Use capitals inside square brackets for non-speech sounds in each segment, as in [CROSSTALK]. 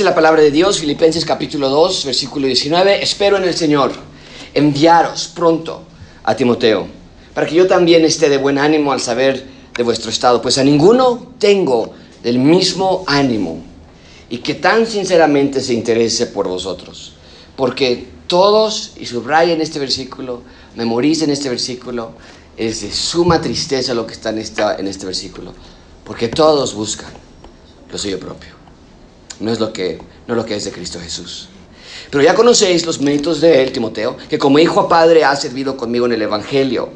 La palabra de Dios, Filipenses capítulo 2, versículo 19, espero en el Señor enviaros pronto a Timoteo, para que yo también esté de buen ánimo al saber de vuestro estado, pues a ninguno tengo del mismo ánimo y que tan sinceramente se interese por vosotros, porque todos, y subrayen este versículo, memoricen este versículo, es de suma tristeza lo que está en, esta, en este versículo, porque todos buscan lo suyo propio, no es lo que, no lo que es de Cristo Jesús. Pero ya conocéis los méritos de él, Timoteo, que como hijo a padre ha servido conmigo en el Evangelio.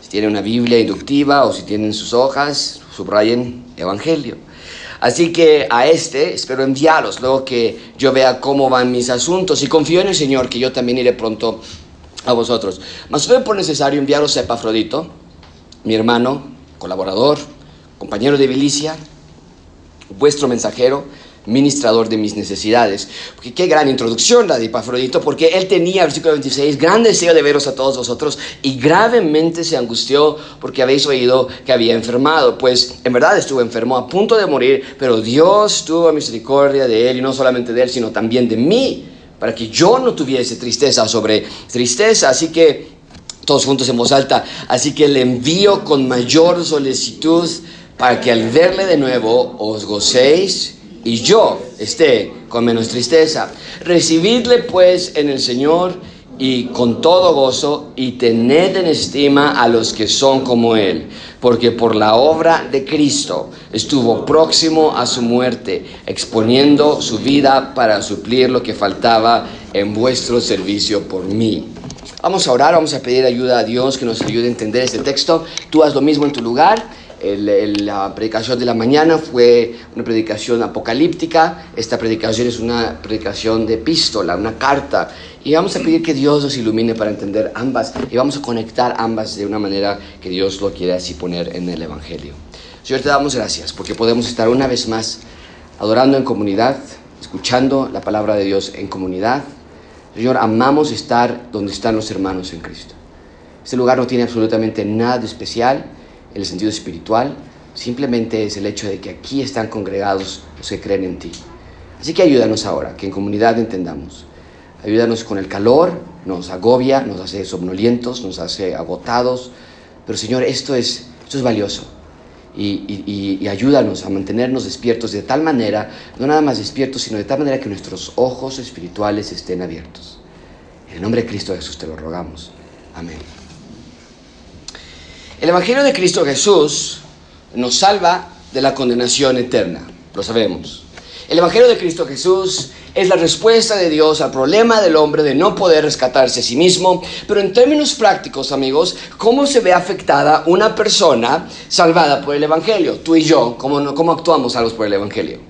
Si tienen una Biblia inductiva o si tienen sus hojas, subrayen Evangelio. Así que a este espero enviaros luego que yo vea cómo van mis asuntos y confío en el Señor que yo también iré pronto a vosotros. Mas fue por necesario enviaros a Epafrodito, mi hermano, colaborador, compañero de milicia, vuestro mensajero, ministrador de mis necesidades. Porque qué gran introducción la de Epafrodito, porque él tenía, versículo 26, gran deseo de veros a todos vosotros y gravemente se angustió porque habéis oído que había enfermado. Pues en verdad estuvo enfermo, a punto de morir, pero Dios tuvo misericordia de él y no solamente de él, sino también de mí, para que yo no tuviese tristeza sobre tristeza. Así que todos juntos en voz alta, así que le envío con mayor solicitud para que al verle de nuevo os gocéis y yo esté con menos tristeza. Recibidle pues en el Señor y con todo gozo y tened en estima a los que son como Él, porque por la obra de Cristo estuvo próximo a su muerte, exponiendo su vida para suplir lo que faltaba en vuestro servicio por mí. Vamos a orar, vamos a pedir ayuda a Dios que nos ayude a entender este texto. Tú haz lo mismo en tu lugar la predicación de la mañana fue una predicación apocalíptica. Esta predicación es una predicación de epístola, una carta. Y vamos a pedir que Dios nos ilumine para entender ambas y vamos a conectar ambas de una manera que Dios lo quiere así poner en el Evangelio. Señor, te damos gracias porque podemos estar una vez más adorando en comunidad, escuchando la palabra de Dios en comunidad. Señor, amamos estar donde están los hermanos en Cristo. Este lugar no tiene absolutamente nada de especial el sentido espiritual, simplemente es el hecho de que aquí están congregados los que creen en ti. Así que ayúdanos ahora, que en comunidad entendamos. Ayúdanos con el calor, nos agobia, nos hace somnolientos, nos hace agotados. Pero Señor, esto es, esto es valioso. Y, y, ayúdanos a mantenernos despiertos de tal manera, no nada más despiertos, sino de tal manera que nuestros ojos espirituales estén abiertos. En el nombre de Cristo Jesús te lo rogamos. Amén. El Evangelio de Cristo Jesús nos salva de la condenación eterna, lo sabemos. El Evangelio de Cristo Jesús es la respuesta de Dios al problema del hombre de no poder rescatarse a sí mismo, pero en términos prácticos, amigos, ¿cómo se ve afectada una persona salvada por el Evangelio? Tú y yo, ¿cómo, cómo actuamos salvos por el Evangelio?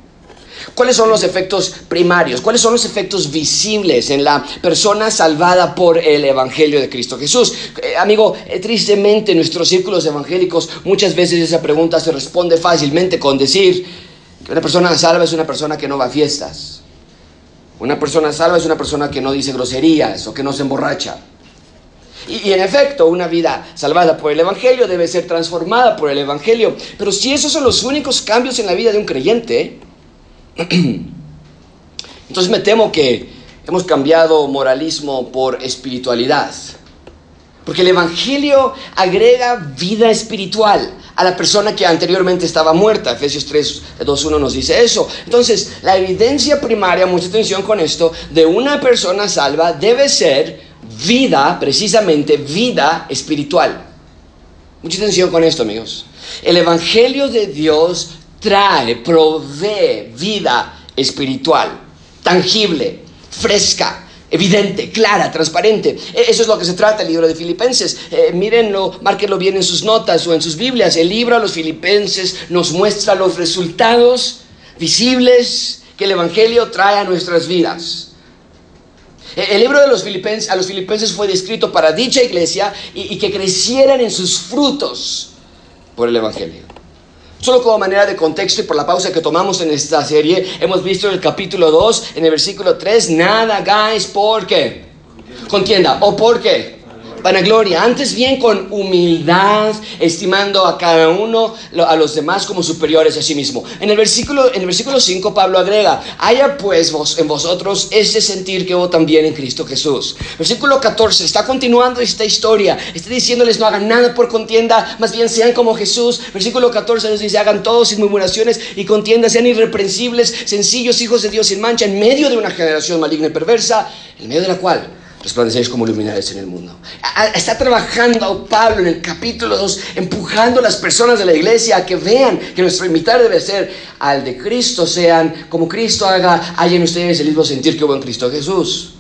¿Cuáles son los efectos primarios? ¿Cuáles son los efectos visibles en la persona salvada por el Evangelio de Cristo Jesús? Eh, amigo, eh, tristemente en nuestros círculos evangélicos muchas veces esa pregunta se responde fácilmente con decir que una persona salva es una persona que no va a fiestas. Una persona salva es una persona que no dice groserías o que no se emborracha. Y, y, en efecto, una vida salvada por el Evangelio debe ser transformada por el Evangelio. Pero si esos son los únicos cambios en la vida de un creyente, [CLEARS THROAT] entonces me temo que hemos cambiado moralismo por espiritualidad. Porque el Evangelio agrega vida espiritual a la persona que anteriormente estaba muerta. Efesios 3, 2, 1 nos dice eso. Entonces, la evidencia primaria, mucha atención con esto, de una persona salva debe ser vida, precisamente vida espiritual. Mucha atención con esto, amigos. El Evangelio de Dios trae, provee vida espiritual, tangible, fresca, evidente, clara, transparente. E, eso es lo que se trata el libro de Filipenses. Eh, mírenlo, márquenlo bien en sus notas o en sus Biblias. El libro a los Filipenses nos muestra los resultados visibles que el Evangelio trae a nuestras vidas. E, el libro de los Filipenses, a los Filipenses fue descrito para dicha iglesia y, y que crecieran en sus frutos por el Evangelio. Solo como manera de contexto y por la pausa que tomamos en esta serie, hemos visto en el capítulo 2, en el versículo 3, nada hagáis porque contienda. ¿O por qué? Vanagloria, antes bien con humildad, estimando a cada uno, a los demás como superiores a sí mismo. En el versículo, en el versículo 5 Pablo agrega, haya pues vos, en vosotros ese sentir que hubo también en Cristo Jesús. Versículo 14 está continuando esta historia, está diciéndoles no hagan nada por contienda, más bien sean como Jesús. Versículo 14 nos dice, hagan todos sin murmuraciones y contienda, sean irreprensibles, sencillos, hijos de Dios sin mancha, en medio de una generación maligna y perversa, en medio de la cual resplandecéis como luminares en el mundo. Está trabajando Pablo en el capítulo 2, empujando a las personas de la iglesia a que vean que nuestro imitar debe ser al de Cristo, sean como Cristo haga, hay en ustedes el mismo sentir que hubo en Cristo Jesús.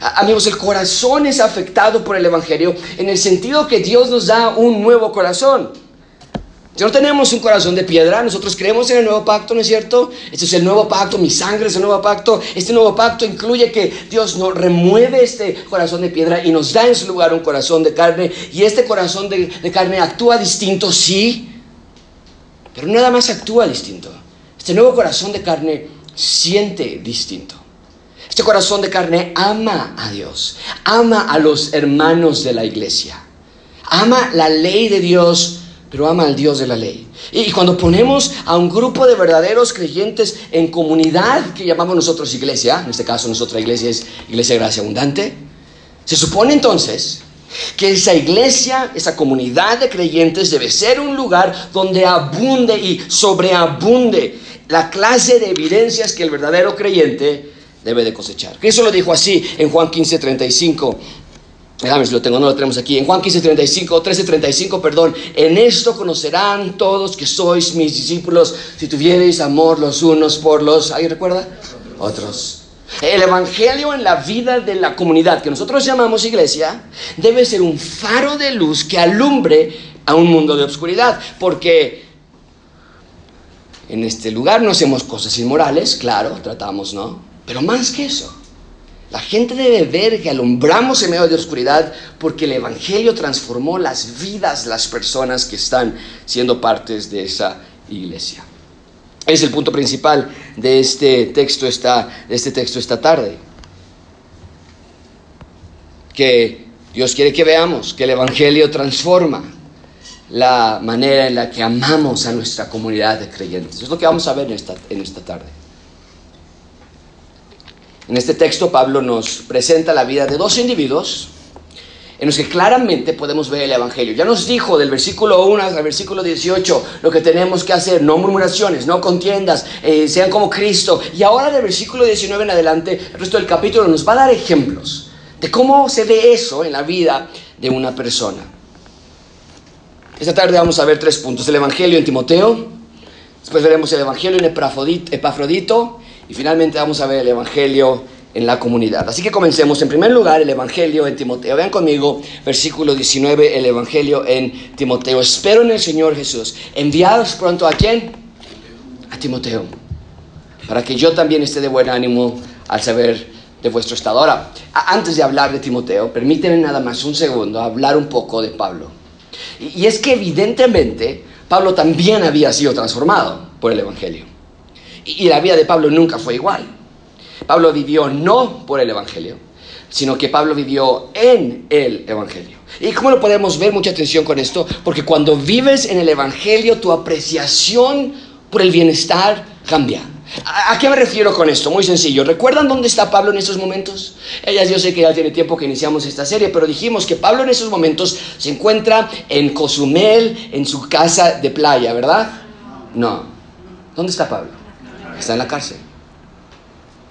Amigos, el corazón es afectado por el Evangelio en el sentido que Dios nos da un nuevo corazón. Si no tenemos un corazón de piedra, nosotros creemos en el nuevo pacto, ¿no es cierto? Este es el nuevo pacto, mi sangre es el nuevo pacto. Este nuevo pacto incluye que Dios nos remueve este corazón de piedra y nos da en su lugar un corazón de carne. Y este corazón de, de carne actúa distinto, sí, pero nada más actúa distinto. Este nuevo corazón de carne siente distinto. Este corazón de carne ama a Dios, ama a los hermanos de la iglesia, ama la ley de Dios pero ama al Dios de la ley. Y cuando ponemos a un grupo de verdaderos creyentes en comunidad, que llamamos nosotros iglesia, en este caso nuestra iglesia es Iglesia Gracia Abundante, se supone entonces que esa iglesia, esa comunidad de creyentes debe ser un lugar donde abunde y sobreabunde la clase de evidencias que el verdadero creyente debe de cosechar. Eso lo dijo así en Juan 15, 35. Déjame si lo tengo, no lo tenemos aquí. En Juan 15, 35, 13, 35, perdón. En esto conocerán todos que sois mis discípulos si tuvierais amor los unos por los. ¿Alguien recuerda? Otros. El Evangelio en la vida de la comunidad que nosotros llamamos iglesia debe ser un faro de luz que alumbre a un mundo de oscuridad. Porque en este lugar no hacemos cosas inmorales, claro, tratamos, ¿no? Pero más que eso. La gente debe ver que alumbramos en medio de oscuridad porque el Evangelio transformó las vidas de las personas que están siendo partes de esa iglesia. Es el punto principal de este texto esta, de este texto esta tarde. Que Dios quiere que veamos que el Evangelio transforma la manera en la que amamos a nuestra comunidad de creyentes. Es lo que vamos a ver en esta, en esta tarde. En este texto Pablo nos presenta la vida de dos individuos en los que claramente podemos ver el Evangelio. Ya nos dijo del versículo 1 al versículo 18 lo que tenemos que hacer, no murmuraciones, no contiendas, eh, sean como Cristo. Y ahora del versículo 19 en adelante, el resto del capítulo nos va a dar ejemplos de cómo se ve eso en la vida de una persona. Esta tarde vamos a ver tres puntos, el Evangelio en Timoteo, después veremos el Evangelio en Epafrodito y finalmente vamos a ver el Evangelio en la comunidad. Así que comencemos. En primer lugar, el Evangelio en Timoteo. Vean conmigo, versículo 19, el Evangelio en Timoteo. Espero en el Señor Jesús. Enviados pronto a quién? A Timoteo. Para que yo también esté de buen ánimo al saber de vuestro estado. Ahora, antes de hablar de Timoteo, permíteme nada más un segundo hablar un poco de Pablo. Y es que evidentemente Pablo también había sido transformado por el Evangelio. Y la vida de Pablo nunca fue igual. Pablo vivió no por el Evangelio, sino que Pablo vivió en el Evangelio. ¿Y cómo lo podemos ver? Mucha atención con esto, porque cuando vives en el Evangelio, tu apreciación por el bienestar cambia. ¿A, qué me refiero con esto? Muy sencillo. ¿Recuerdan dónde está Pablo en estos momentos? Ellas, yo sé que ya tiene tiempo que iniciamos esta serie, pero dijimos que Pablo en esos momentos se encuentra en Cozumel, en su casa de playa, ¿verdad? No. ¿Dónde está Pablo? Está en la cárcel.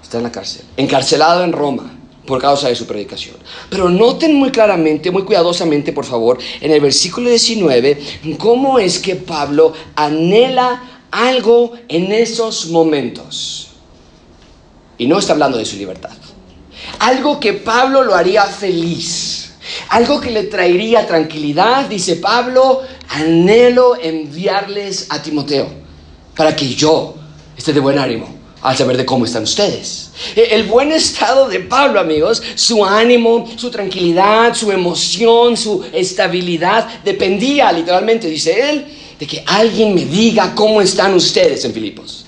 Está en la cárcel. Encarcelado en Roma por causa de su predicación. Pero noten muy claramente, muy cuidadosamente, por favor, en el versículo 19, cómo es que Pablo anhela algo en esos momentos. Y no está hablando de su libertad. Algo que Pablo lo haría feliz. Algo que le traería tranquilidad, dice Pablo, anhelo enviarles a Timoteo para que yo esté de buen ánimo al saber de cómo están ustedes. E, el buen estado de Pablo, amigos, su ánimo, su tranquilidad, su emoción, su estabilidad, dependía literalmente, dice él, de que alguien me diga cómo están ustedes en Filipos.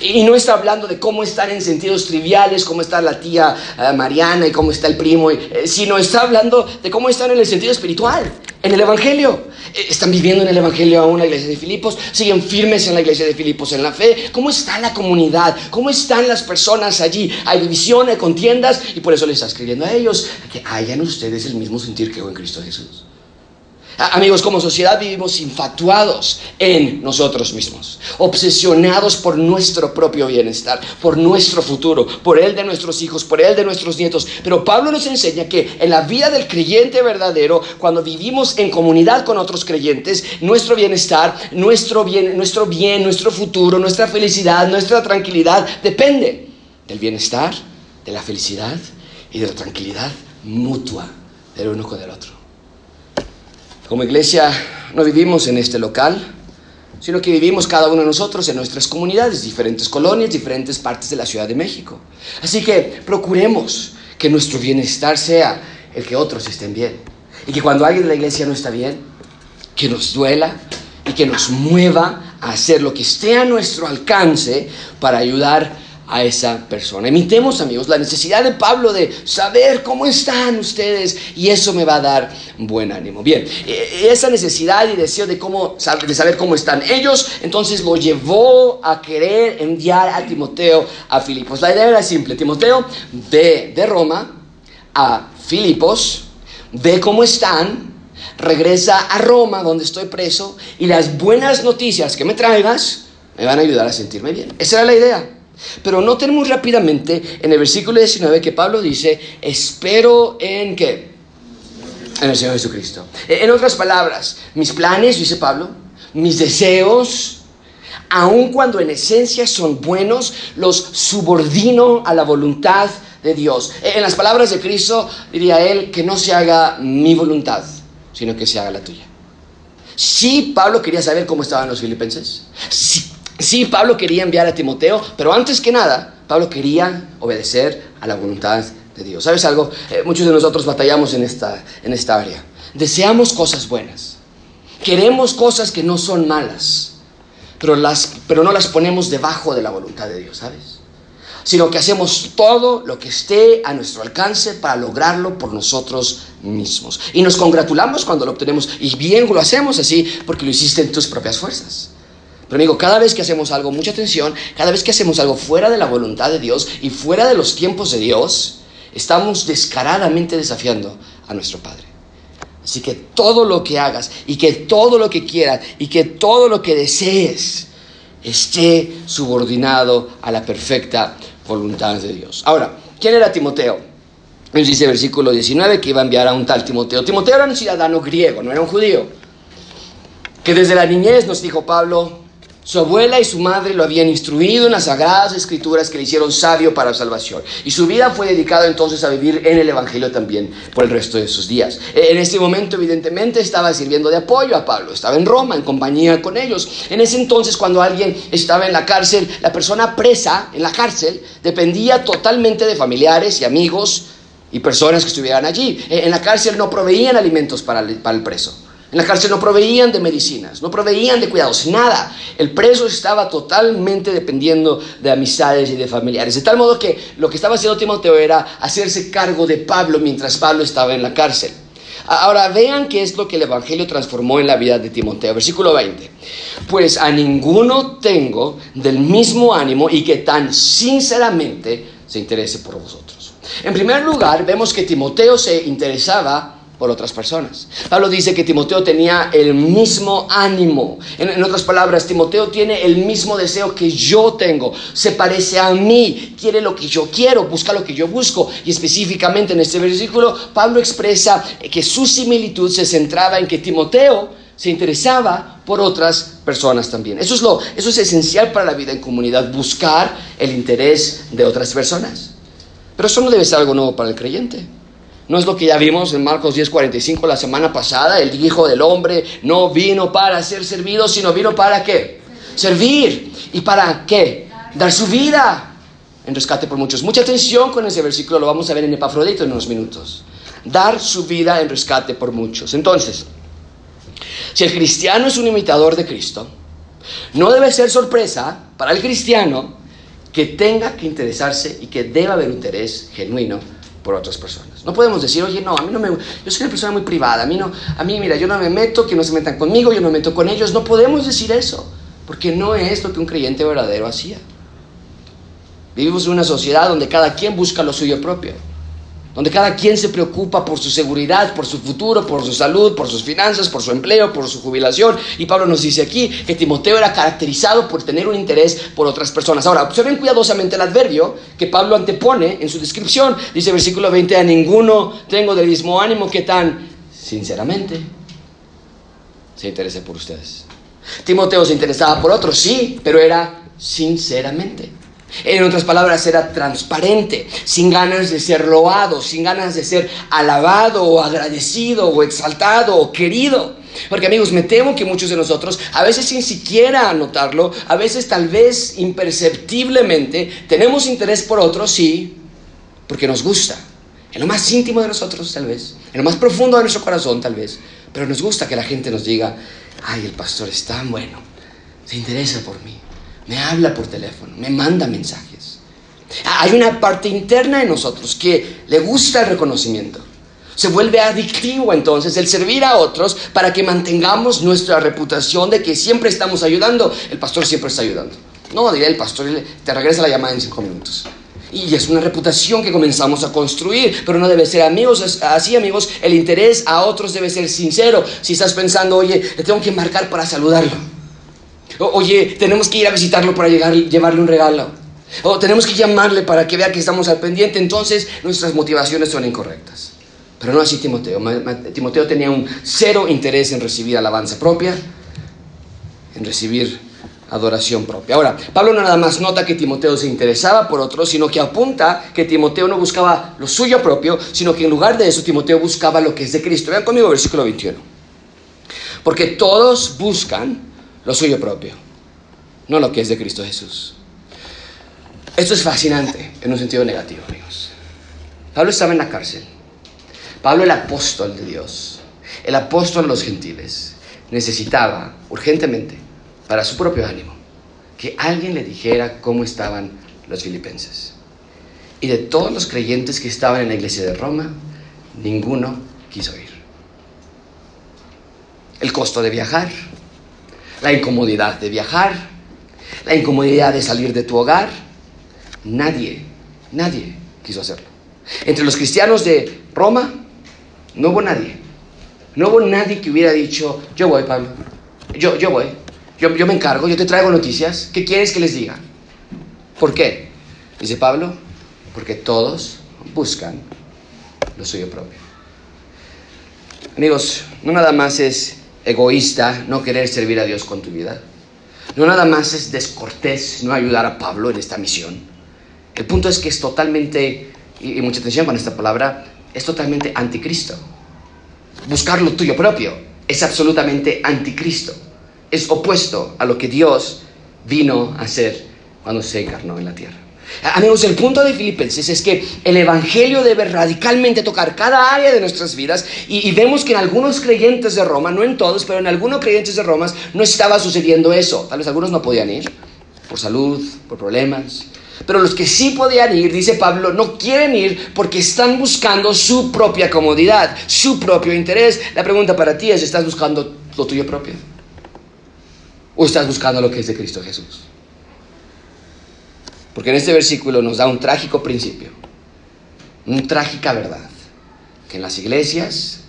Y no está hablando de cómo están en sentidos triviales, cómo está la tía eh, Mariana y cómo está el primo, eh, sino está hablando de cómo están en el sentido espiritual, en el Evangelio. Eh, están viviendo en el Evangelio aún la iglesia de Filipos, siguen firmes en la iglesia de Filipos en la fe. ¿Cómo está la comunidad? ¿Cómo están las personas allí? Hay división, hay contiendas y por eso le está escribiendo a ellos que hayan ustedes el mismo sentir que hubo en Cristo Jesús. Amigos, como sociedad vivimos infatuados en nosotros mismos, obsesionados por nuestro propio bienestar, por nuestro futuro, por el de nuestros hijos, por el de nuestros nietos. Pero Pablo nos enseña que en la vida del creyente verdadero, cuando vivimos en comunidad con otros creyentes, nuestro bienestar, nuestro bien, nuestro bien, nuestro futuro, nuestra felicidad, nuestra tranquilidad depende del bienestar, de la felicidad y de la tranquilidad mutua del uno con el otro. Como iglesia no vivimos en este local, sino que vivimos cada uno de nosotros en nuestras comunidades, diferentes colonias, diferentes partes de la Ciudad de México. Así que procuremos que nuestro bienestar sea el que otros estén bien. Y que cuando alguien de la iglesia no está bien, que nos duela y que nos mueva a hacer lo que esté a nuestro alcance para ayudar a esa persona. Imitemos, amigos, la necesidad de Pablo de saber cómo están ustedes y eso me va a dar buen ánimo. Bien, e, e, esa necesidad y deseo de, cómo, de saber cómo están ellos, entonces lo llevó a querer enviar a Timoteo a Filipos. La idea era simple, Timoteo ve de Roma a Filipos, ve cómo están, regresa a Roma donde estoy preso y las buenas noticias que me traigas me van a ayudar a sentirme bien. Esa era la idea. Pero noten muy rápidamente en el versículo 19 que Pablo dice, espero en qué? En el Señor Jesucristo. En otras palabras, mis planes, dice Pablo, mis deseos, aun cuando en esencia son buenos, los subordino a la voluntad de Dios. En las palabras de Cristo diría él que no se haga mi voluntad, sino que se haga la tuya. Sí, Pablo quería saber cómo estaban los filipenses. Sí, Sí, Pablo quería enviar a Timoteo, pero antes que nada, Pablo quería obedecer a la voluntad de Dios. ¿Sabes algo? Eh, muchos de nosotros batallamos en esta, en esta área. Deseamos cosas buenas. Queremos cosas que no son malas, pero, las, pero no las ponemos debajo de la voluntad de Dios, ¿sabes? Sino que hacemos todo lo que esté a nuestro alcance para lograrlo por nosotros mismos. Y nos congratulamos cuando lo obtenemos. Y bien lo hacemos así porque lo hiciste en tus propias fuerzas. Pero amigo, cada vez que hacemos algo, mucha atención, cada vez que hacemos algo fuera de la voluntad de Dios y fuera de los tiempos de Dios, estamos descaradamente desafiando a nuestro Padre. Así que todo lo que hagas y que todo lo que quieras y que todo lo que desees esté subordinado a la perfecta voluntad de Dios. Ahora, ¿quién era Timoteo? Nos dice el versículo 19 que iba a enviar a un tal Timoteo. Timoteo era un ciudadano griego, no era un judío. Que desde la niñez, nos dijo Pablo, su abuela y su madre lo habían instruido en las sagradas escrituras que le hicieron sabio para la salvación. Y su vida fue dedicada entonces a vivir en el Evangelio también por el resto de sus días. E, en este momento, evidentemente, estaba sirviendo de apoyo a Pablo. Estaba en Roma, en compañía con ellos. En ese entonces, cuando alguien estaba en la cárcel, la persona presa en la cárcel dependía totalmente de familiares y amigos y personas que estuvieran allí. E, en la cárcel no proveían alimentos para el preso. En la cárcel no proveían de medicinas, no proveían de cuidados, nada. El preso estaba totalmente dependiendo de amistades y de familiares. De tal modo que lo que estaba haciendo Timoteo era hacerse cargo de Pablo mientras Pablo estaba en la cárcel. Ahora vean qué es lo que el Evangelio transformó en la vida de Timoteo. Versículo 20. Pues a ninguno tengo del mismo ánimo y que tan sinceramente se interese por vosotros. En primer lugar, vemos que Timoteo se interesaba por otras personas. Pablo dice que Timoteo tenía el mismo ánimo. En, otras palabras, Timoteo tiene el mismo deseo que yo tengo. Se parece a mí, quiere lo que yo quiero, busca lo que yo busco. Y específicamente en este versículo, Pablo expresa que su similitud se centraba en que Timoteo se interesaba por otras personas también. Eso es, lo, eso es esencial para la vida en comunidad, buscar el interés de otras personas. Pero eso no debe ser algo nuevo para el creyente. No es lo que ya vimos en Marcos 10:45 la semana pasada. El Hijo del Hombre no vino para ser servido, sino vino para qué? Servir. ¿Y para qué? Dar su vida en rescate por muchos. Mucha atención con ese versículo, lo vamos a ver en Epafrodito en unos minutos. Dar su vida en rescate por muchos. Entonces, si el cristiano es un imitador de Cristo, no debe ser sorpresa para el cristiano que tenga que interesarse y que deba haber interés genuino por otras personas. No podemos decir, oye, no, a mí no me... Yo soy una persona muy privada, a mí no, a mí, mira, yo no me meto, que no se metan conmigo, yo no me meto con ellos. No podemos decir eso, porque no es lo que un creyente verdadero hacía. Vivimos en una sociedad donde cada quien busca lo suyo propio donde cada quien se preocupa por su seguridad, por su futuro, por su salud, por sus finanzas, por su empleo, por su jubilación. Y Pablo nos dice aquí que Timoteo era caracterizado por tener un interés por otras personas. Ahora, observen cuidadosamente el adverbio que Pablo antepone en su descripción. Dice versículo 20, a ninguno tengo del mismo ánimo que tan sinceramente se interese por ustedes. Timoteo se interesaba por otros, sí, pero era sinceramente. En otras palabras, era transparente, sin ganas de ser loado, sin ganas de ser alabado o agradecido o exaltado o querido. Porque amigos, me temo que muchos de nosotros, a veces sin siquiera notarlo, a veces tal vez imperceptiblemente, tenemos interés por otros, sí, porque nos gusta. En lo más íntimo de nosotros, tal vez, en lo más profundo de nuestro corazón, tal vez, pero nos gusta que la gente nos diga, ay, el pastor es tan bueno, se interesa por mí me habla por teléfono, me manda mensajes. Hay una parte interna de nosotros que le gusta el reconocimiento. Se vuelve adictivo entonces el servir a otros para que mantengamos nuestra reputación de que siempre estamos ayudando. El pastor siempre está ayudando. No, diré el pastor te regresa la llamada en cinco minutos. Y es una reputación que comenzamos a construir, pero no debe ser amigos, así amigos, el interés a otros debe ser sincero. Si estás pensando, oye, le tengo que marcar para saludarlo Oye, tenemos que ir a visitarlo para llegar, llevarle un regalo. O tenemos que llamarle para que vea que estamos al pendiente. Entonces nuestras motivaciones son incorrectas. Pero no así Timoteo. Timoteo tenía un cero interés en recibir alabanza propia, en recibir adoración propia. Ahora, Pablo no nada más nota que Timoteo se interesaba por otro, sino que apunta que Timoteo no buscaba lo suyo propio, sino que en lugar de eso Timoteo buscaba lo que es de Cristo. Vean conmigo versículo 21. Porque todos buscan lo suyo propio, no lo que es de Cristo Jesús. Esto es fascinante en un sentido negativo, amigos. Pablo estaba en la cárcel. Pablo, el apóstol de Dios, el apóstol de los gentiles, necesitaba urgentemente, para su propio ánimo, que alguien le dijera cómo estaban los filipenses. Y de todos los creyentes que estaban en la iglesia de Roma, ninguno quiso ir. El costo de viajar, la incomodidad de viajar, la incomodidad de salir de tu hogar. Nadie, nadie quiso hacerlo. Entre los cristianos de Roma no hubo nadie. No hubo nadie que hubiera dicho, yo voy, Pablo, yo, yo voy, yo, yo me encargo, yo te traigo noticias. ¿Qué quieres que les diga? ¿Por qué? Dice Pablo, porque todos buscan lo suyo propio. Amigos, no nada más es egoísta no querer servir a Dios con tu vida. No nada más es descortés no ayudar a Pablo en esta misión. El punto es que es totalmente, y, mucha atención con esta palabra, es totalmente anticristo. Buscar lo tuyo propio es absolutamente anticristo. Es opuesto a lo que Dios vino a hacer cuando se encarnó en la tierra. Amigos, el punto de Filipenses es que el Evangelio debe radicalmente tocar cada área de nuestras vidas y, vemos que en algunos creyentes de Roma, no en todos, pero en algunos creyentes de Roma no estaba sucediendo eso. Tal vez algunos no podían ir por salud, por problemas. Pero los que sí podían ir, dice Pablo, no quieren ir porque están buscando su propia comodidad, su propio interés. La pregunta para ti es, ¿estás buscando lo tuyo propio? ¿O estás buscando lo que es de Cristo Jesús? Porque en este versículo nos da un trágico principio, una trágica verdad, que en las iglesias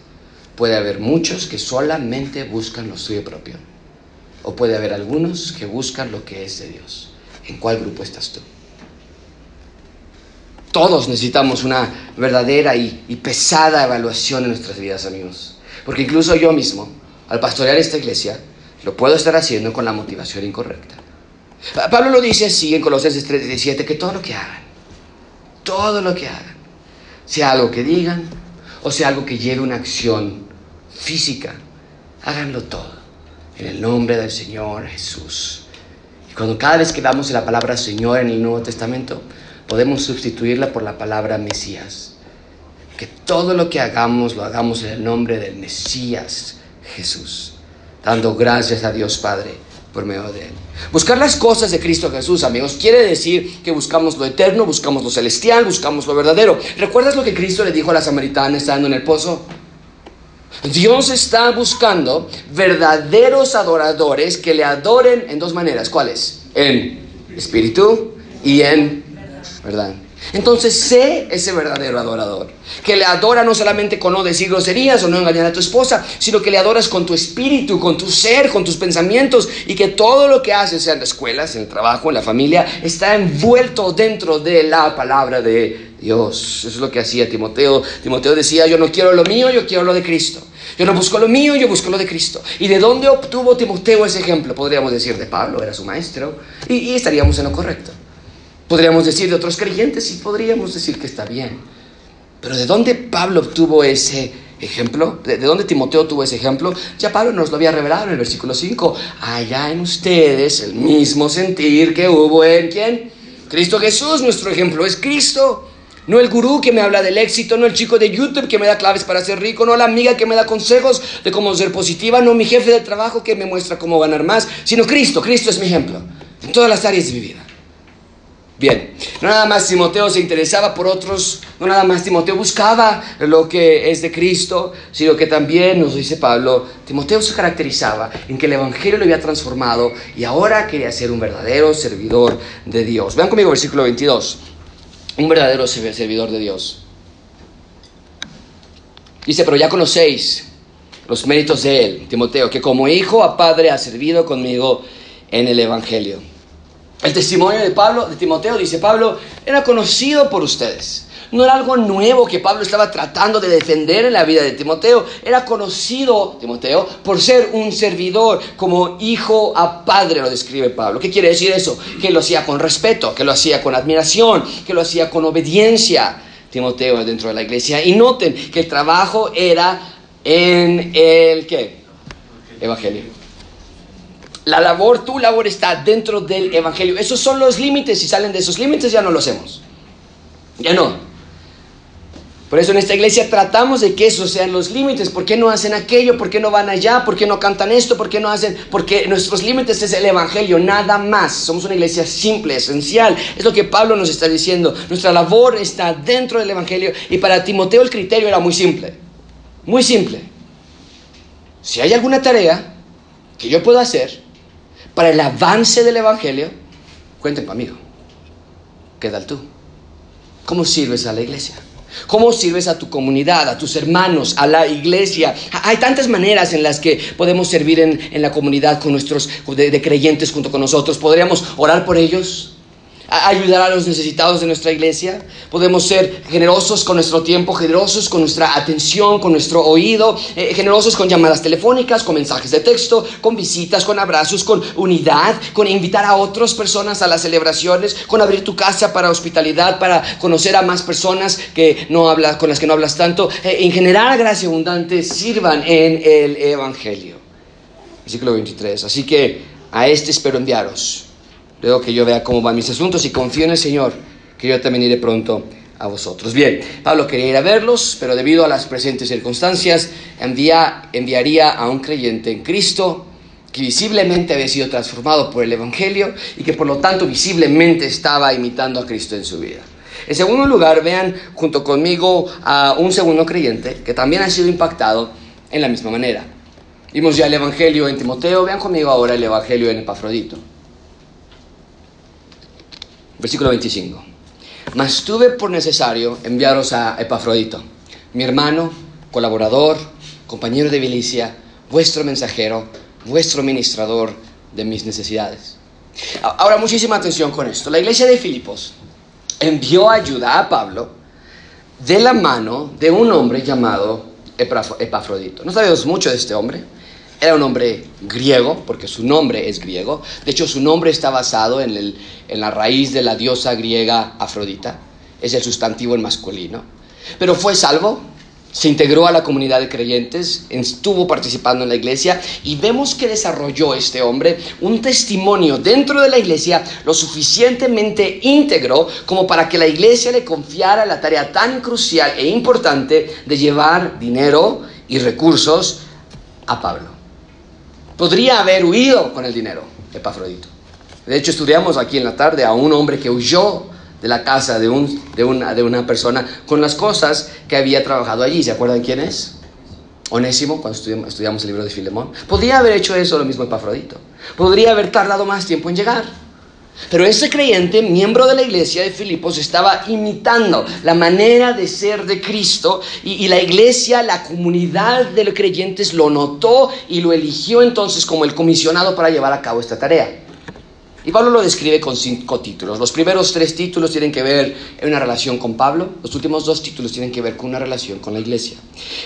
puede haber muchos que solamente buscan lo suyo propio, o puede haber algunos que buscan lo que es de Dios. ¿En cuál grupo estás tú? Todos necesitamos una verdadera y, pesada evaluación en nuestras vidas, amigos. Porque incluso yo mismo, al pastorear esta iglesia, lo puedo estar haciendo con la motivación incorrecta. Pablo lo dice así en Colosenses 3:17, que todo lo que hagan, todo lo que hagan, sea algo que digan o sea algo que lleve una acción física, háganlo todo en el nombre del Señor Jesús. Y cuando cada vez que damos la palabra Señor en el Nuevo Testamento, podemos sustituirla por la palabra Mesías. Que todo lo que hagamos lo hagamos en el nombre del Mesías Jesús, dando gracias a Dios Padre por medio de Él. Buscar las cosas de Cristo Jesús, amigos, quiere decir que buscamos lo eterno, buscamos lo celestial, buscamos lo verdadero. ¿Recuerdas lo que Cristo le dijo a la samaritana estando en el pozo? Dios está buscando verdaderos adoradores que le adoren en dos maneras. ¿Cuáles? En espíritu y en verdad. Entonces sé ese verdadero adorador, que le adora no solamente con no decir groserías o no engañar a tu esposa, sino que le adoras con tu espíritu, con tu ser, con tus pensamientos y que todo lo que haces, sea en la escuela, en el trabajo, en la familia, está envuelto dentro de la palabra de Dios. Eso es lo que hacía Timoteo. Timoteo decía, yo no quiero lo mío, yo quiero lo de Cristo. Yo no busco lo mío, yo busco lo de Cristo. ¿Y de dónde obtuvo Timoteo ese ejemplo? Podríamos decir de Pablo, era su maestro, y, y estaríamos en lo correcto. Podríamos decir de otros creyentes y podríamos decir que está bien. Pero ¿de dónde Pablo obtuvo ese ejemplo? ¿De, dónde Timoteo tuvo ese ejemplo? Ya Pablo nos lo había revelado en el versículo 5. Allá en ustedes el mismo sentir que hubo en quién? Cristo Jesús, nuestro ejemplo es Cristo. No el gurú que me habla del éxito, no el chico de YouTube que me da claves para ser rico, no la amiga que me da consejos de cómo ser positiva, no mi jefe de trabajo que me muestra cómo ganar más, sino Cristo. Cristo es mi ejemplo en todas las áreas de mi vida. Bien, no nada más Timoteo se interesaba por otros, no nada más Timoteo buscaba lo que es de Cristo, sino que también, nos dice Pablo, Timoteo se caracterizaba en que el Evangelio lo había transformado y ahora quería ser un verdadero servidor de Dios. Vean conmigo versículo 22, un verdadero servidor de Dios. Dice, pero ya conocéis los méritos de él, Timoteo, que como hijo a padre ha servido conmigo en el Evangelio. El testimonio de Pablo, de Timoteo, dice Pablo, era conocido por ustedes. No era algo nuevo que Pablo estaba tratando de defender en la vida de Timoteo. Era conocido, Timoteo, por ser un servidor, como hijo a padre, lo describe Pablo. ¿Qué quiere decir eso? Que lo hacía con respeto, que lo hacía con admiración, que lo hacía con obediencia, Timoteo, dentro de la iglesia. Y noten que el trabajo era en el, ¿qué? Evangelio. La labor, tu labor está dentro del Evangelio. Esos son los límites. Si salen de esos límites ya no lo hacemos. Ya no. Por eso en esta iglesia tratamos de que esos sean los límites. ¿Por qué no hacen aquello? ¿Por qué no van allá? ¿Por qué no cantan esto? ¿Por qué no hacen? Porque nuestros límites es el Evangelio, nada más. Somos una iglesia simple, esencial. Es lo que Pablo nos está diciendo. Nuestra labor está dentro del Evangelio. Y para Timoteo el criterio era muy simple. Muy simple. Si hay alguna tarea que yo puedo hacer, para el avance del Evangelio, cuenten conmigo. ¿Qué tal tú? ¿Cómo sirves a la iglesia? ¿Cómo sirves a tu comunidad, a tus hermanos, a la iglesia? Hay tantas maneras en las que podemos servir en, la comunidad con nuestros de creyentes junto con nosotros. ¿Podríamos orar por ellos? Ayudar a los necesitados de nuestra iglesia. Podemos ser generosos con nuestro tiempo, generosos con nuestra atención, con nuestro oído, eh, generosos con llamadas telefónicas, con mensajes de texto, con visitas, con abrazos, con unidad, con invitar a otras personas a las celebraciones, con abrir tu casa para hospitalidad, para conocer a más personas que no habla, con las que no hablas tanto. Eh, en general, gracia abundante, sirvan en el Evangelio. Versículo 23. Así que a este espero enviaros Luego que yo vea cómo van mis asuntos y confío en el Señor, que yo también iré pronto a vosotros. Bien, Pablo quería ir a verlos, pero debido a las presentes circunstancias, envía, enviaría a un creyente en Cristo que visiblemente había sido transformado por el Evangelio y que por lo tanto visiblemente estaba imitando a Cristo en su vida. En segundo lugar, vean junto conmigo a un segundo creyente que también ha sido impactado en la misma manera. Vimos ya el Evangelio en Timoteo, vean conmigo ahora el Evangelio en Epafrodito. Versículo 25. Mas tuve por necesario enviaros a Epafrodito, mi hermano, colaborador, compañero de milicia, vuestro mensajero, vuestro ministrador de mis necesidades. Ahora, muchísima atención con esto. La iglesia de Filipos envió ayuda a Pablo de la mano de un hombre llamado Epafrodito. No sabemos mucho de este hombre. Era un hombre griego, porque su nombre es griego. De hecho, su nombre está basado en, el, en la raíz de la diosa griega Afrodita. Es el sustantivo en masculino. Pero fue salvo, se integró a la comunidad de creyentes, estuvo participando en la iglesia y vemos que desarrolló este hombre un testimonio dentro de la iglesia lo suficientemente íntegro como para que la iglesia le confiara la tarea tan crucial e importante de llevar dinero y recursos a Pablo podría haber huido con el dinero. Epafrodito. De hecho, estudiamos aquí en la tarde a un hombre que huyó de la casa de, un, de, una, de una persona con las cosas que había trabajado allí. ¿Se acuerdan quién es? Onésimo, cuando estudiamos, el libro de Filemón. Podría haber hecho eso lo mismo Epafrodito. Podría haber tardado más tiempo en llegar. Pero ese creyente, miembro de la iglesia de Filipos, estaba imitando la manera de ser de Cristo y, la iglesia, la comunidad de los creyentes lo notó y lo eligió entonces como el comisionado para llevar a cabo esta tarea. Y Pablo lo describe con cinco títulos. Los primeros tres títulos tienen que ver en una relación con Pablo, los últimos dos títulos tienen que ver con una relación con la iglesia.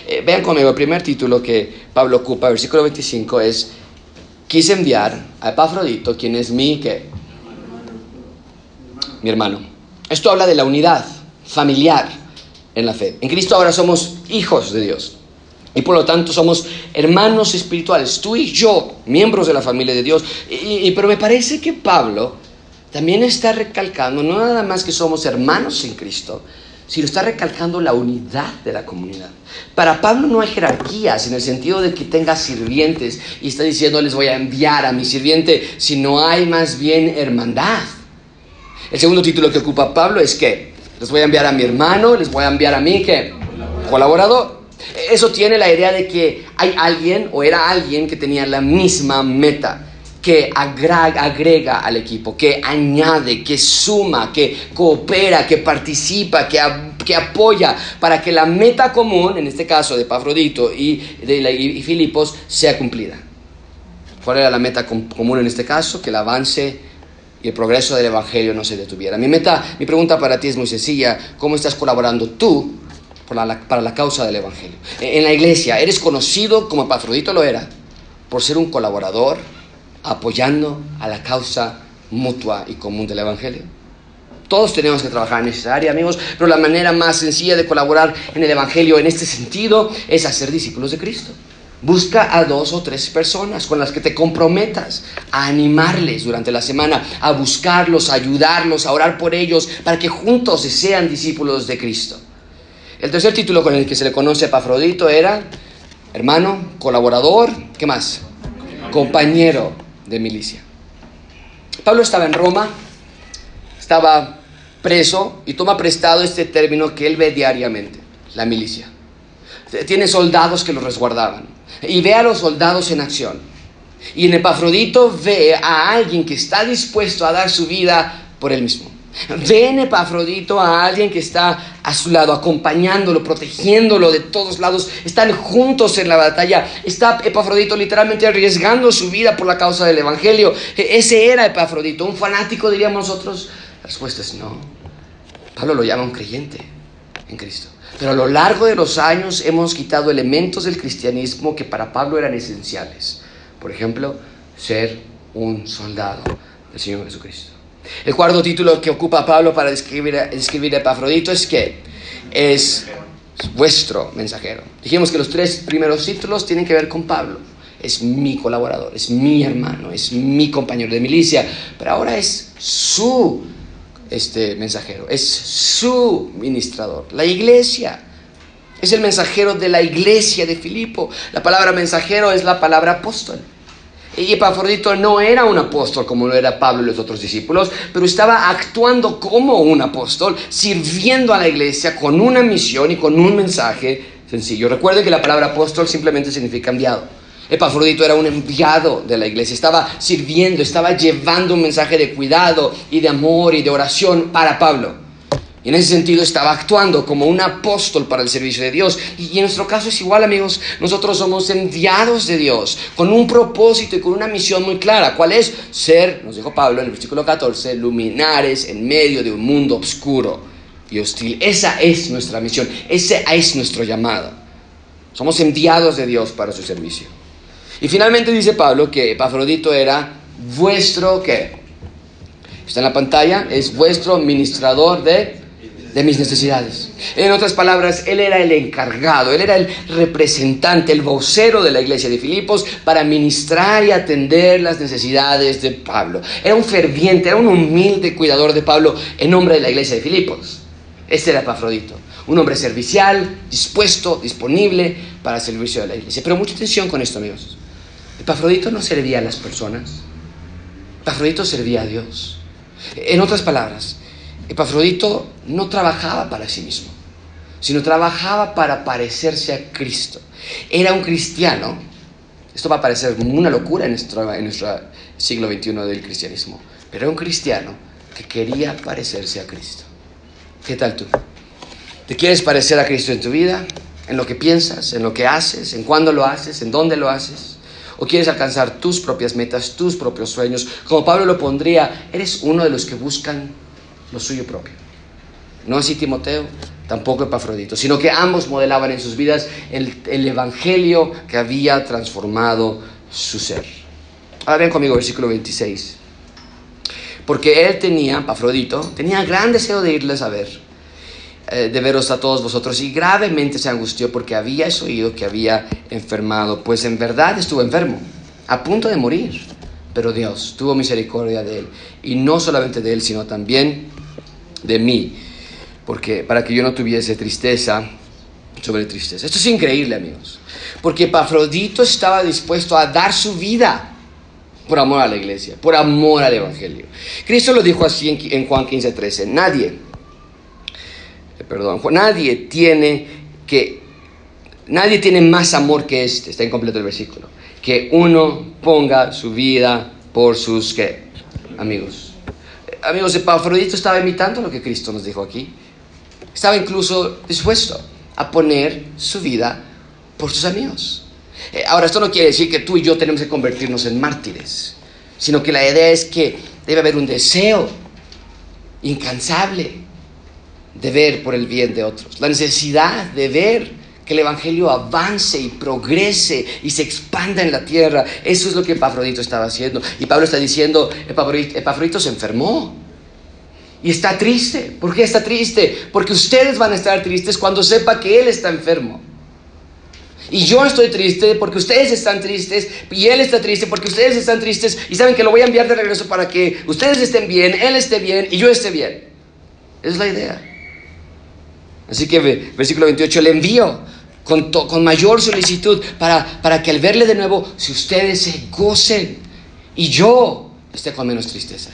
Eh, vean conmigo, el primer título que Pablo ocupa, versículo 25, es, quise enviar a Epafrodito, quien es mi, ¿qué? Mi hermano. Esto habla de la unidad familiar en la fe. En Cristo ahora somos hijos de Dios. Y por lo tanto somos hermanos espirituales, tú y yo, miembros de la familia de Dios. Y, pero me parece que Pablo también está recalcando, no nada más que somos hermanos en Cristo, sino está recalcando la unidad de la comunidad. Para Pablo no hay jerarquías en el sentido de que tenga sirvientes y está diciendo les voy a enviar a mi sirviente, sino hay más bien hermandad. El segundo título que ocupa Pablo es que les voy a enviar a mi hermano, les voy a enviar a mí que colaborador. Eso tiene la idea de que hay alguien o era alguien que tenía la misma meta, que agrega, al equipo, que añade, que suma, que coopera, que participa, que, que apoya para que la meta común, en este caso de Pafrodito y, de, Filipos, sea cumplida. ¿Cuál era la meta común en este caso? Que el avance y el progreso del Evangelio no se detuviera. Mi meta, mi pregunta para ti es muy sencilla. ¿Cómo estás colaborando tú para la, causa del Evangelio. En la iglesia, eres conocido como Epafrodito lo era, por ser un colaborador apoyando a la causa mutua y común del Evangelio. Todos tenemos que trabajar en esa área, amigos, pero la manera más sencilla de colaborar en el Evangelio en este sentido es hacer discípulos de Cristo. Busca a dos o tres personas con las que te comprometas a animarles durante la semana, a buscarlos, a ayudarlos, a orar por ellos, para que juntos sean discípulos de Cristo. El tercer título con el que se le conoce a Epafrodito era hermano, colaborador, ¿qué más? Compañero de milicia. Pablo estaba en Roma, estaba preso y toma prestado este término que él ve diariamente, la milicia. Tiene soldados que lo resguardaban y ve a los soldados en acción. Y en Epafrodito ve a alguien que está dispuesto a dar su vida por él mismo. Ven Epafrodito a alguien que está a su lado, acompañándolo, protegiéndolo de todos lados. Están juntos en la batalla. Está Epafrodito literalmente arriesgando su vida por la causa del Evangelio. E, ese era Epafrodito, un fanático diríamos nosotros. La respuesta es no. Pablo lo llama un creyente en Cristo. Pero a lo largo de los años hemos quitado elementos del cristianismo que para Pablo eran esenciales. Por ejemplo, ser un soldado del Señor Jesucristo. El cuarto título que ocupa Pablo para describir, describir a Epafrodito es que es vuestro mensajero. Dijimos que los tres primeros títulos tienen que ver con Pablo. Es mi colaborador, es mi hermano, es mi compañero de milicia, pero ahora es su este mensajero, es su ministrador, la iglesia. Es el mensajero de la iglesia de Filipo. La palabra mensajero es la palabra apóstol. Y Epafrodito no era un apóstol como lo era Pablo y los otros discípulos, pero estaba actuando como un apóstol, sirviendo a la iglesia con una misión y con un mensaje sencillo. Recuerden que la palabra apóstol simplemente significa enviado. Epafrodito era un enviado de la iglesia, estaba sirviendo, estaba llevando un mensaje de cuidado y de amor y de oración para Pablo. Y en ese sentido estaba actuando como un apóstol para el servicio de Dios. Y en nuestro caso es igual, amigos. Nosotros somos enviados de Dios con un propósito y con una misión muy clara. ¿Cuál es? Ser, nos dijo Pablo en el versículo 14, luminares en medio de un mundo oscuro y hostil. Esa es nuestra misión. Ese es nuestro llamado. Somos enviados de Dios para su servicio. Y finalmente dice Pablo que Epafrodito era vuestro, ¿qué? Está en la pantalla, es vuestro ministrador de de mis necesidades. En otras palabras, él era el encargado, él era el representante, el vocero de la iglesia de Filipos para ministrar y atender las necesidades de Pablo. Era un ferviente, era un humilde cuidador de Pablo en nombre de la iglesia de Filipos. Este era Epafrodito, un hombre servicial, dispuesto, disponible para el servicio de la iglesia. Pero mucha atención con esto, amigos. Epafrodito no servía a las personas. Epafrodito servía a Dios. En otras palabras, Epafrodito no trabajaba para sí mismo, sino trabajaba para parecerse a Cristo. Era un cristiano, esto va a parecer una locura en nuestro, en nuestro siglo XXI del cristianismo, pero era un cristiano que quería parecerse a Cristo. ¿Qué tal tú? ¿Te quieres parecer a Cristo en tu vida? ¿En lo que piensas? ¿En lo que haces? ¿En cuándo lo haces? ¿En dónde lo haces? ¿O quieres alcanzar tus propias metas, tus propios sueños? Como Pablo lo pondría, eres uno de los que buscan lo suyo propio. No así Timoteo, tampoco Epafrodito, sino que ambos modelaban en sus vidas el, el evangelio que había transformado su ser. Ahora ven conmigo, versículo 26. Porque él tenía, Epafrodito, tenía gran deseo de irles a ver eh, de veros a todos vosotros y gravemente se angustió porque había oído que había enfermado, pues en verdad estuvo enfermo, a punto de morir. Pero Dios tuvo misericordia de él, y no solamente de él, sino también de mí, porque para que yo no tuviese tristeza sobre tristeza. Esto es increíble, amigos, porque Pafrodito estaba dispuesto a dar su vida por amor a la iglesia, por amor al Evangelio. Cristo lo dijo así en Juan 15:13, nadie perdón, nadie tiene que, nadie tiene más amor que este, está incompleto el versículo, que uno ponga su vida por sus, ¿qué? Amigos. Amigos, Epafrodito estaba imitando lo que Cristo nos dijo aquí. Estaba incluso dispuesto a poner su vida por sus amigos. Eh, ahora, esto no quiere decir que tú y yo tenemos que convertirnos en mártires, sino que la idea es que debe haber un deseo incansable de ver por el bien de otros, la necesidad de ver que el Evangelio avance y progrese y se expanda en la tierra. Eso es lo que Epafrodito estaba haciendo. Y Pablo está diciendo, Epafrodito, se enfermó. Y está triste. ¿Por qué está triste? Porque ustedes van a estar tristes cuando sepa que él está enfermo. Y yo estoy triste porque ustedes están tristes y él está triste porque ustedes están tristes y saben que lo voy a enviar de regreso para que ustedes estén bien, él esté bien y yo esté bien. Esa es la idea. Así que versículo 28, le envío con, con mayor solicitud para, para que al verle de nuevo, si ustedes se gocen y yo esté con menos tristeza.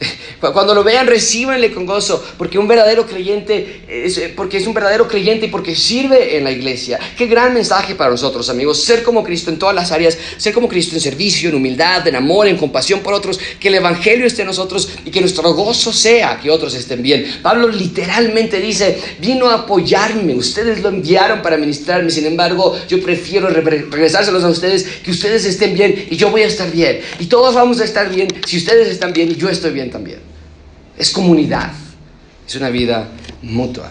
[LAUGHS] Cuando lo vean, recíbanle con gozo, porque un verdadero creyente es, porque es un verdadero creyente y porque sirve en la iglesia. Qué gran mensaje para nosotros, amigos, ser como Cristo en todas las áreas, ser como Cristo en servicio, en humildad, en amor, en compasión por otros, que el evangelio esté en nosotros y que nuestro gozo sea que otros estén bien. Pablo literalmente dice, vino a apoyarme, ustedes lo enviaron para ministrarme, sin embargo, yo prefiero regresárselos a ustedes, que ustedes estén bien y yo voy a estar bien. Y todos vamos a estar bien si ustedes están bien y yo estoy bien también es comunidad, es una vida mutua.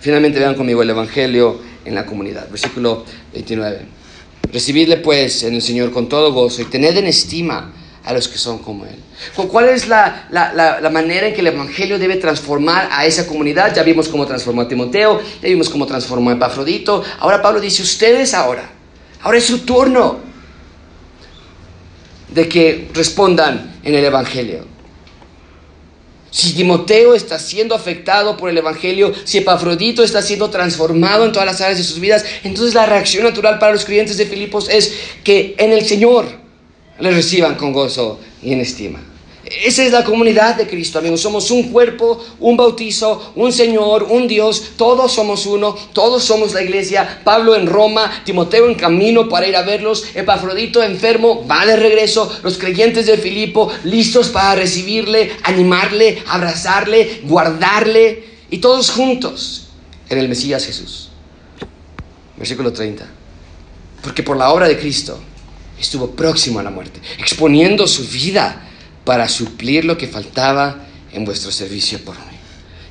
Finalmente vean conmigo el Evangelio en la comunidad. Versículo 29. Recibidle pues en el Señor con todo gozo y tened en estima a los que son como Él. ¿Cuál es la, la, manera en que el Evangelio debe transformar a esa comunidad? Ya vimos cómo transformó a Timoteo, ya vimos cómo transformó a Epafrodito. Ahora Pablo dice, ustedes ahora, ahora es su turno de que respondan en el Evangelio. Si Timoteo está siendo afectado por el Evangelio, si Epafrodito está siendo transformado en todas las áreas de sus vidas, entonces la reacción natural para los creyentes de Filipos es que en el Señor le reciban con gozo y en estima. Esa es la comunidad de Cristo, amigos. Somos un cuerpo, un bautizo, un Señor, un Dios. Todos somos uno, todos somos la iglesia. Pablo en Roma, Timoteo en camino para ir a verlos, Epafrodito enfermo, va de regreso. Los creyentes de Filipo listos para recibirle, animarle, abrazarle, guardarle. Y todos juntos en el Mesías Jesús. Versículo 30. Porque por la obra de Cristo estuvo próximo a la muerte, exponiendo su vida para suplir lo que faltaba en vuestro servicio por mí.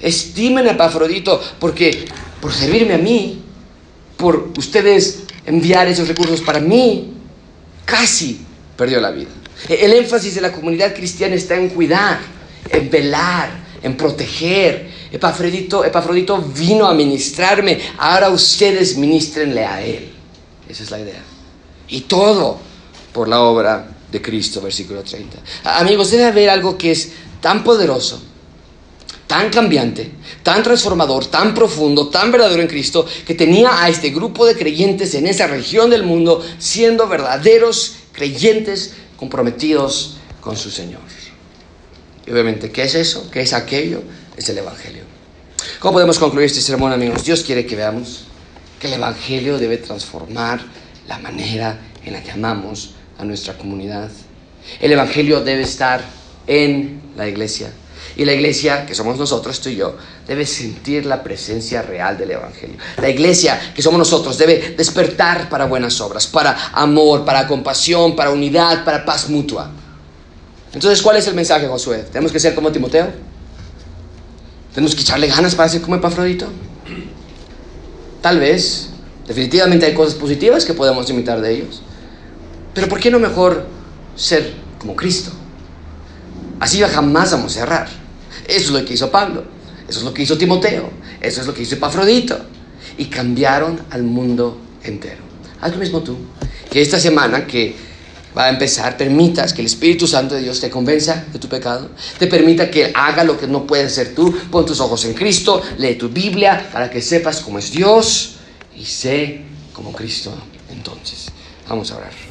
Estimen a Epafrodito porque por servirme a mí, por ustedes enviar esos recursos para mí, casi perdió la vida. El énfasis de la comunidad cristiana está en cuidar, en velar, en proteger. Epafrodito, Epafrodito vino a ministrarme, ahora ustedes ministrenle a él. Esa es la idea. Y todo por la obra Cristo, versículo 30. Amigos, debe haber algo que es tan poderoso, tan cambiante, tan transformador, tan profundo, tan verdadero en Cristo, que tenía a este grupo de creyentes en esa región del mundo siendo verdaderos creyentes comprometidos con su Señor. Y obviamente, ¿qué es eso? ¿Qué es aquello? Es el Evangelio. ¿Cómo podemos concluir este sermón, amigos? Dios quiere que veamos que el Evangelio debe transformar la manera en la que amamos a nuestra comunidad. El Evangelio debe estar en la iglesia. Y la iglesia, que somos nosotros, tú y yo, debe sentir la presencia real del Evangelio. La iglesia, que somos nosotros, debe despertar para buenas obras, para amor, para compasión, para unidad, para paz mutua. Entonces, ¿cuál es el mensaje, Josué? ¿Tenemos que ser como Timoteo? ¿Tenemos que echarle ganas para ser como Epafrodito? Tal vez, definitivamente hay cosas positivas que podemos imitar de ellos. Pero ¿por qué no mejor ser como Cristo? Así jamás vamos a errar. Eso es lo que hizo Pablo, eso es lo que hizo Timoteo, eso es lo que hizo Epafrodito. Y cambiaron al mundo entero. Haz lo mismo tú. Que esta semana que va a empezar, permitas que el Espíritu Santo de Dios te convenza de tu pecado, te permita que haga lo que no puedes hacer tú, pon tus ojos en Cristo, lee tu Biblia para que sepas cómo es Dios y sé como Cristo entonces. Vamos a orar.